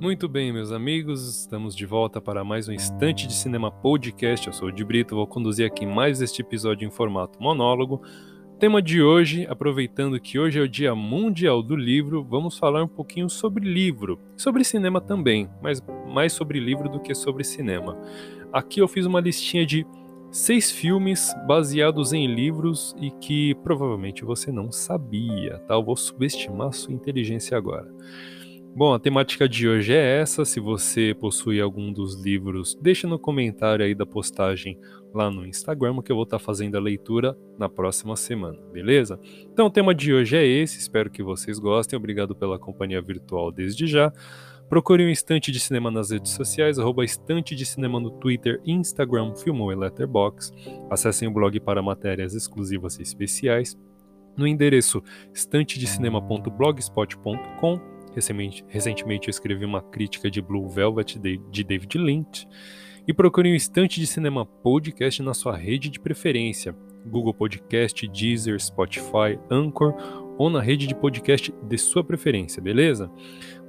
Muito bem, meus amigos, estamos de volta para mais um Instante de Cinema Podcast. Eu sou o de Brito, vou conduzir aqui mais este episódio em formato monólogo. Tema de hoje, aproveitando que hoje é o Dia Mundial do Livro, vamos falar um pouquinho sobre livro, sobre cinema também, mas mais sobre livro do que sobre cinema. Aqui eu fiz uma listinha de seis filmes baseados em livros e que provavelmente você não sabia, tá? Eu vou subestimar sua inteligência agora. Bom, a temática de hoje é essa. Se você possui algum dos livros, deixa no comentário aí da postagem lá no Instagram, que eu vou estar tá fazendo a leitura na próxima semana, beleza? Então, o tema de hoje é esse. Espero que vocês gostem. Obrigado pela companhia virtual desde já. Procure o um Estante de Cinema nas redes sociais, arroba Estante de Cinema no Twitter, Instagram, Filmou e Letterboxd. Acessem o blog para matérias exclusivas e especiais no endereço estantedecinema.blogspot.com Recentemente, recentemente eu escrevi uma crítica de Blue Velvet de, David Lynch. E procure um Estante de Cinema Podcast na sua rede de preferência. Google Podcast, Deezer, Spotify, Anchor ou na rede de podcast de sua preferência, beleza?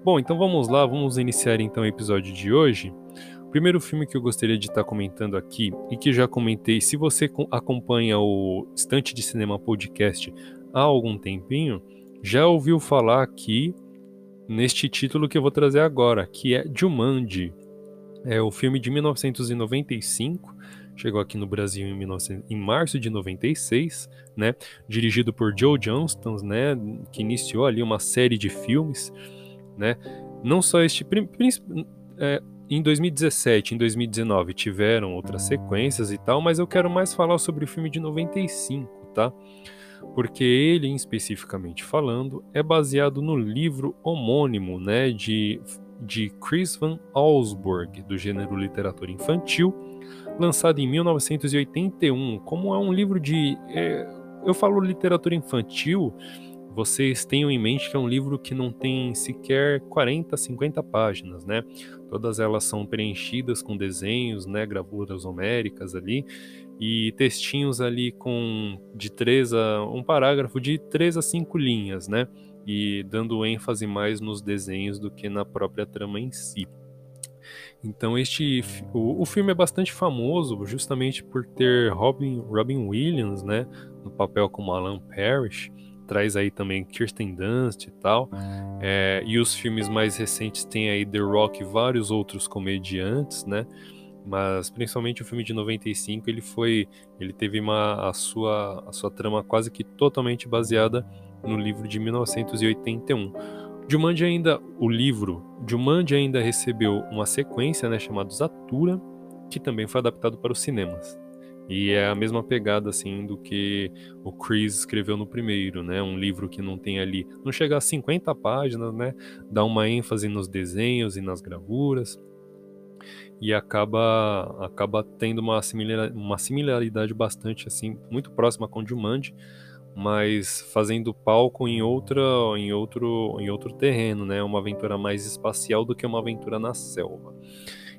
Bom, então vamos lá, vamos iniciar então o episódio de hoje. O primeiro filme que eu gostaria de estar comentando aqui e que já comentei, se você acompanha o Estante de Cinema Podcast há algum tempinho, já ouviu falar aqui neste título que eu vou trazer agora, que é Jumanji. É o filme de 1995, chegou aqui no Brasil em, 19... em março de 96, né? Dirigido por Joe Johnston, né? Que iniciou ali uma série de filmes, né? Não só este... É, em 2017, em 2019 tiveram outras sequências e tal, mas eu quero mais falar sobre o filme de 95, tá? Porque ele, especificamente falando, é baseado no livro homônimo né, de, de Chris Van Allsburg, do gênero literatura infantil, lançado em 1981. Como é um livro de. É, eu falo literatura infantil, vocês tenham em mente que é um livro que não tem sequer 40, 50 páginas, né? Todas elas são preenchidas com desenhos, né, gravuras homéricas ali, e textinhos ali com de três a um parágrafo de três a cinco linhas, né? E dando ênfase mais nos desenhos do que na própria trama em si. Então este o, o filme é bastante famoso justamente por ter Robin, Robin Williams, né, no papel como Alan Parrish, traz aí também Kirsten Dunst e tal. É, e os filmes mais recentes têm aí The Rock e vários outros comediantes, né? Mas principalmente o filme de 95 ele foi ele teve uma a sua a sua trama quase que totalmente baseada no livro de 1981 Jumanji ainda o livro Jumanji ainda recebeu uma sequência né chamada Zatura que também foi adaptado para os cinemas e é a mesma pegada assim do que o Chris escreveu no primeiro, né? Um livro que não tem ali, não chega a 50 páginas, né? Dá uma ênfase nos desenhos e nas gravuras e acaba acaba tendo uma, similar, uma similaridade bastante assim muito próxima com Jumanji, mas fazendo palco em outra em outro em outro terreno, né? Uma aventura mais espacial do que uma aventura na selva.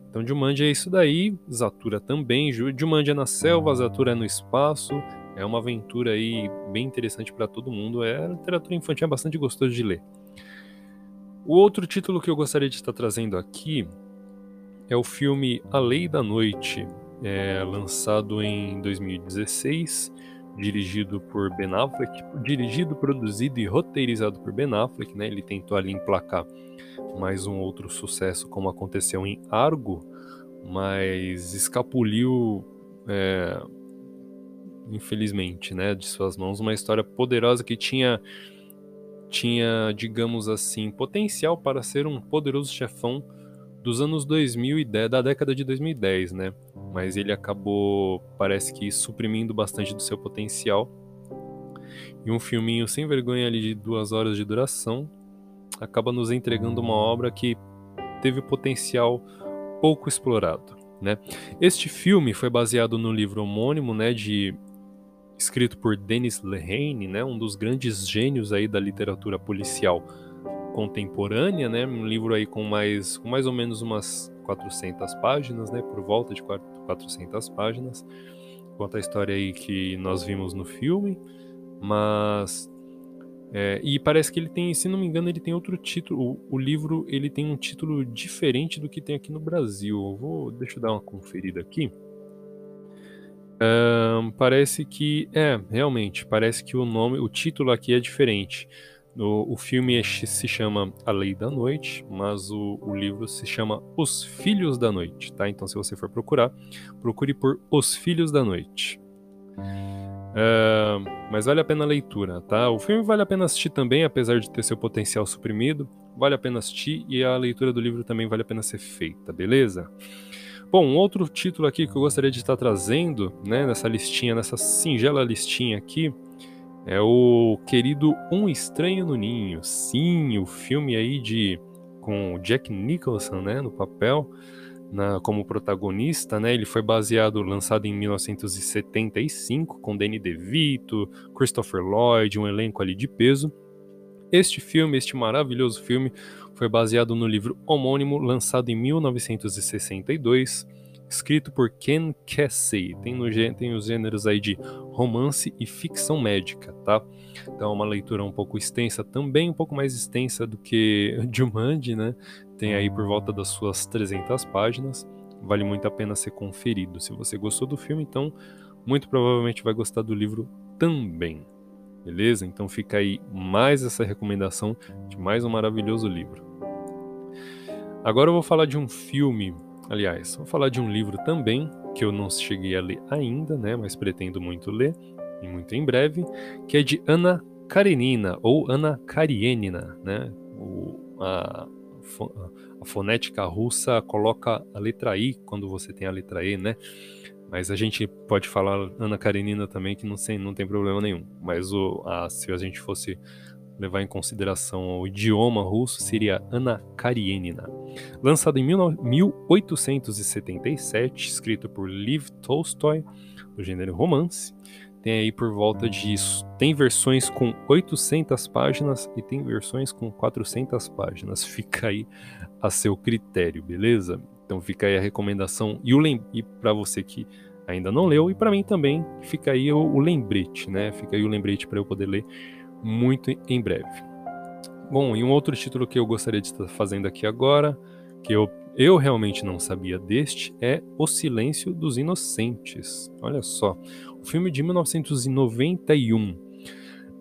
Então Jumanji é isso daí, Zatura também, Jumanji é na selva, Zatura é no espaço, é uma aventura aí bem interessante para todo mundo, é literatura infantil é bastante gostoso de ler. O outro título que eu gostaria de estar trazendo aqui é o filme A Lei da Noite, é, lançado em 2016, dirigido por Ben Affleck, dirigido, produzido e roteirizado por Ben Affleck, né? Ele tentou ali emplacar mais um outro sucesso, como aconteceu em Argo, mas escapuliu, é, infelizmente, né, de suas mãos, uma história poderosa que tinha tinha, digamos assim, potencial para ser um poderoso chefão dos anos 2010, da década de 2010, né? Mas ele acabou, parece que, suprimindo bastante do seu potencial. E um filminho sem vergonha ali de duas horas de duração acaba nos entregando uma obra que teve potencial pouco explorado, né? Este filme foi baseado no livro homônimo, né, de escrito por Dennis Lehane, né, um dos grandes gênios aí da literatura policial contemporânea, né? Um livro aí com mais, com mais ou menos umas 400 páginas, né? Por volta de 400 páginas. Conta a história aí que nós vimos no filme, mas É, e parece que ele tem, se não me engano, ele tem outro título. O, o, livro ele tem um título diferente do que tem aqui no Brasil. Eu vou, deixa eu dar uma conferida aqui. Um, parece que é realmente parece que o nome, o título aqui é diferente. No, o filme é se chama A Lei da Noite, mas o, o, livro se chama Os Filhos da Noite, tá? Então, se você for procurar, procure por Os Filhos da Noite. Uh, mas vale a pena a leitura, tá? O filme vale a pena assistir também, apesar de ter seu potencial suprimido. Vale a pena assistir e a leitura do livro também vale a pena ser feita, beleza? Bom, um outro título aqui que eu gostaria de estar trazendo, né, nessa listinha, nessa singela listinha aqui, é o querido Um Estranho no Ninho. Sim, o filme aí de com Jack Nicholson, né, no papel, na, como protagonista, né? Ele foi baseado, lançado em 1975, com Danny DeVito, Christopher Lloyd, um elenco ali de peso. Este filme, este maravilhoso filme, foi baseado no livro homônimo lançado em 1962, escrito por Ken Kesey. Tem, no, tem os gêneros aí de romance e ficção médica, tá? Então é uma leitura um pouco extensa, também um pouco mais extensa do que Jumanji, né? Tem aí por volta das suas 300 páginas. Vale muito a pena ser conferido. Se você gostou do filme, então muito provavelmente vai gostar do livro também. Beleza? Então fica aí mais essa recomendação de mais um maravilhoso livro. Agora eu vou falar de um filme, aliás, vou falar de um livro também, que eu não cheguei a ler ainda, né, mas pretendo muito ler, e muito em breve, que é de Ana Karenina, ou Ana Karenina, né, o, a, a fonética russa coloca a letra I quando você tem a letra E, né, mas a gente pode falar Ana Karenina também, que não, sei, não tem problema nenhum. Mas o, a, se a gente fosse levar em consideração o idioma russo, seria Ana Karenina. Lançado em 1877, escrito por Liv Tolstoy, do gênero romance. Tem aí por volta de. Tem versões com 800 páginas e tem versões com 400 páginas. Fica aí a seu critério, beleza? Então fica aí a recomendação. E, o lem... e para você que ainda não leu, e para mim também, fica aí o, o lembrete, né? Fica aí o lembrete para eu poder ler muito em breve. Bom, e um outro título que eu gostaria de estar fazendo aqui agora, que eu, eu realmente não sabia deste, é O Silêncio dos Inocentes. Olha só, o filme de 1991,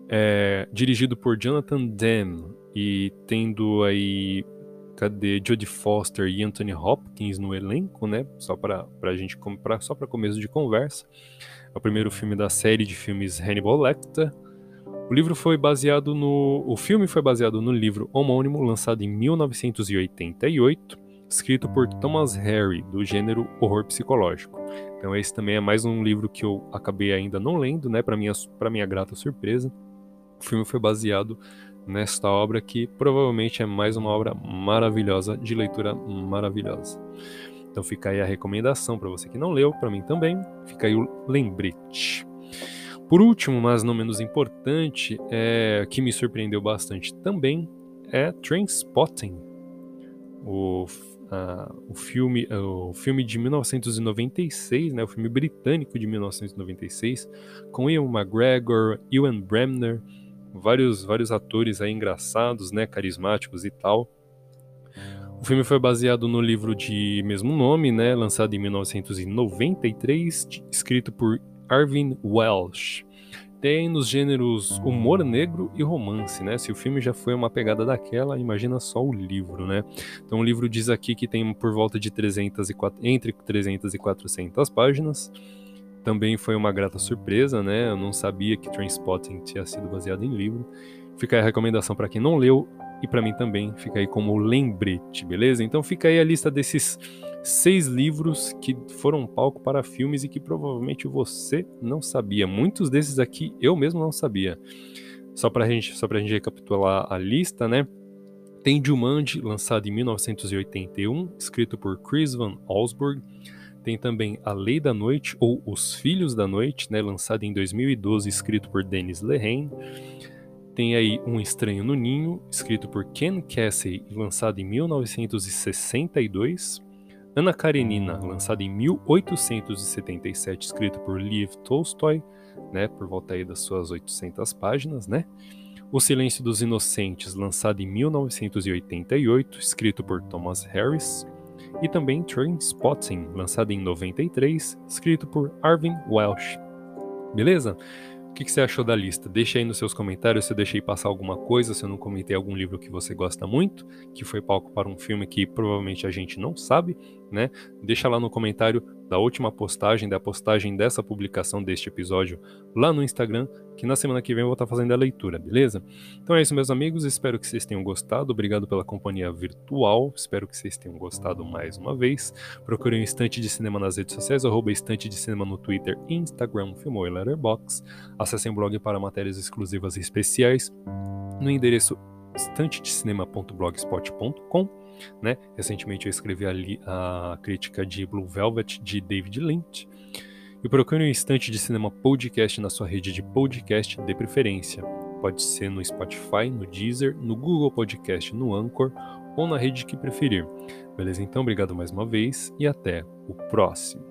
é, dirigido por Jonathan Demme e tendo aí cadê Jodie Foster e Anthony Hopkins no elenco, né? Só para a gente comprar, só para começo de conversa. É o primeiro filme da série de filmes Hannibal Lecter. O livro foi baseado no. O filme foi baseado no livro homônimo, lançado em 1988, escrito por Thomas Harry, do gênero horror psicológico. Então, esse também é mais um livro que eu acabei ainda não lendo, né? Para minha, minha grata surpresa. O filme foi baseado nesta obra que provavelmente é mais uma obra maravilhosa, de leitura maravilhosa. Então fica aí a recomendação para você que não leu, para mim também, fica aí o lembrete. Por último, mas não menos importante, é, que me surpreendeu bastante também, é Trainspotting, o, o, filme, o filme de 1996, né, o filme britânico de 1996, com Ian McGregor, Ewan Bremner, vários, vários atores aí engraçados, né, carismáticos e tal. O filme foi baseado no livro de mesmo nome, né, lançado em 1993, escrito por Arvin Welsh. Tem nos gêneros humor negro e romance, né? Se o filme já foi uma pegada daquela, imagina só o livro, né? Então o livro diz aqui que tem por volta de 300 e entre 300 e 400 páginas. Também foi uma grata surpresa, né? Eu não sabia que Trainspotting tinha sido baseado em livro. Fica aí a recomendação para quem não leu e para mim também fica aí como lembrete, beleza? Então fica aí a lista desses seis livros que foram palco para filmes e que provavelmente você não sabia. Muitos desses aqui eu mesmo não sabia. Só para gente, só pra gente recapitular a lista, né? Tem Jumanji, lançado em 1981, escrito por Chris Van Allsburg. Tem também A Lei da Noite, ou Os Filhos da Noite, né, lançado em 2012, escrito por Dennis Lehane. Tem aí Um Estranho no Ninho, escrito por Ken Casey e lançado em 1962. Ana Karenina, lançada em 1877, escrito por Lev Tolstoy, né, por volta aí das suas 800 páginas, né? O Silêncio dos Inocentes, lançado em 1988, escrito por Thomas Harris, e também Trainspotting, lançado em 93, escrito por Arvin Welsh. Beleza? O que, você achou da lista? Deixa aí nos seus comentários se eu deixei passar alguma coisa, se eu não comentei algum livro que você gosta muito, que foi palco para um filme que provavelmente a gente não sabe, né? Deixa lá no comentário da última postagem, da postagem dessa publicação deste episódio lá no Instagram, que na semana que vem eu vou estar fazendo a leitura, beleza? Então é isso, meus amigos. Espero que vocês tenham gostado. Obrigado pela companhia virtual. Espero que vocês tenham gostado mais uma vez. Procurem o Estante de Cinema nas redes sociais, arroba Estante de Cinema no Twitter, Instagram, Filmou e Letterboxd. Acessem o blog para matérias exclusivas e especiais no endereço estantedecinema.blogspot.com né? Recentemente eu escrevi ali a crítica de Blue Velvet de David Lynch. E procure um instante de cinema podcast na sua rede de podcast de preferência. Pode ser no Spotify, no Deezer, no Google Podcast, no Anchor ou na rede que preferir. Beleza? Então, obrigado mais uma vez e até o próximo.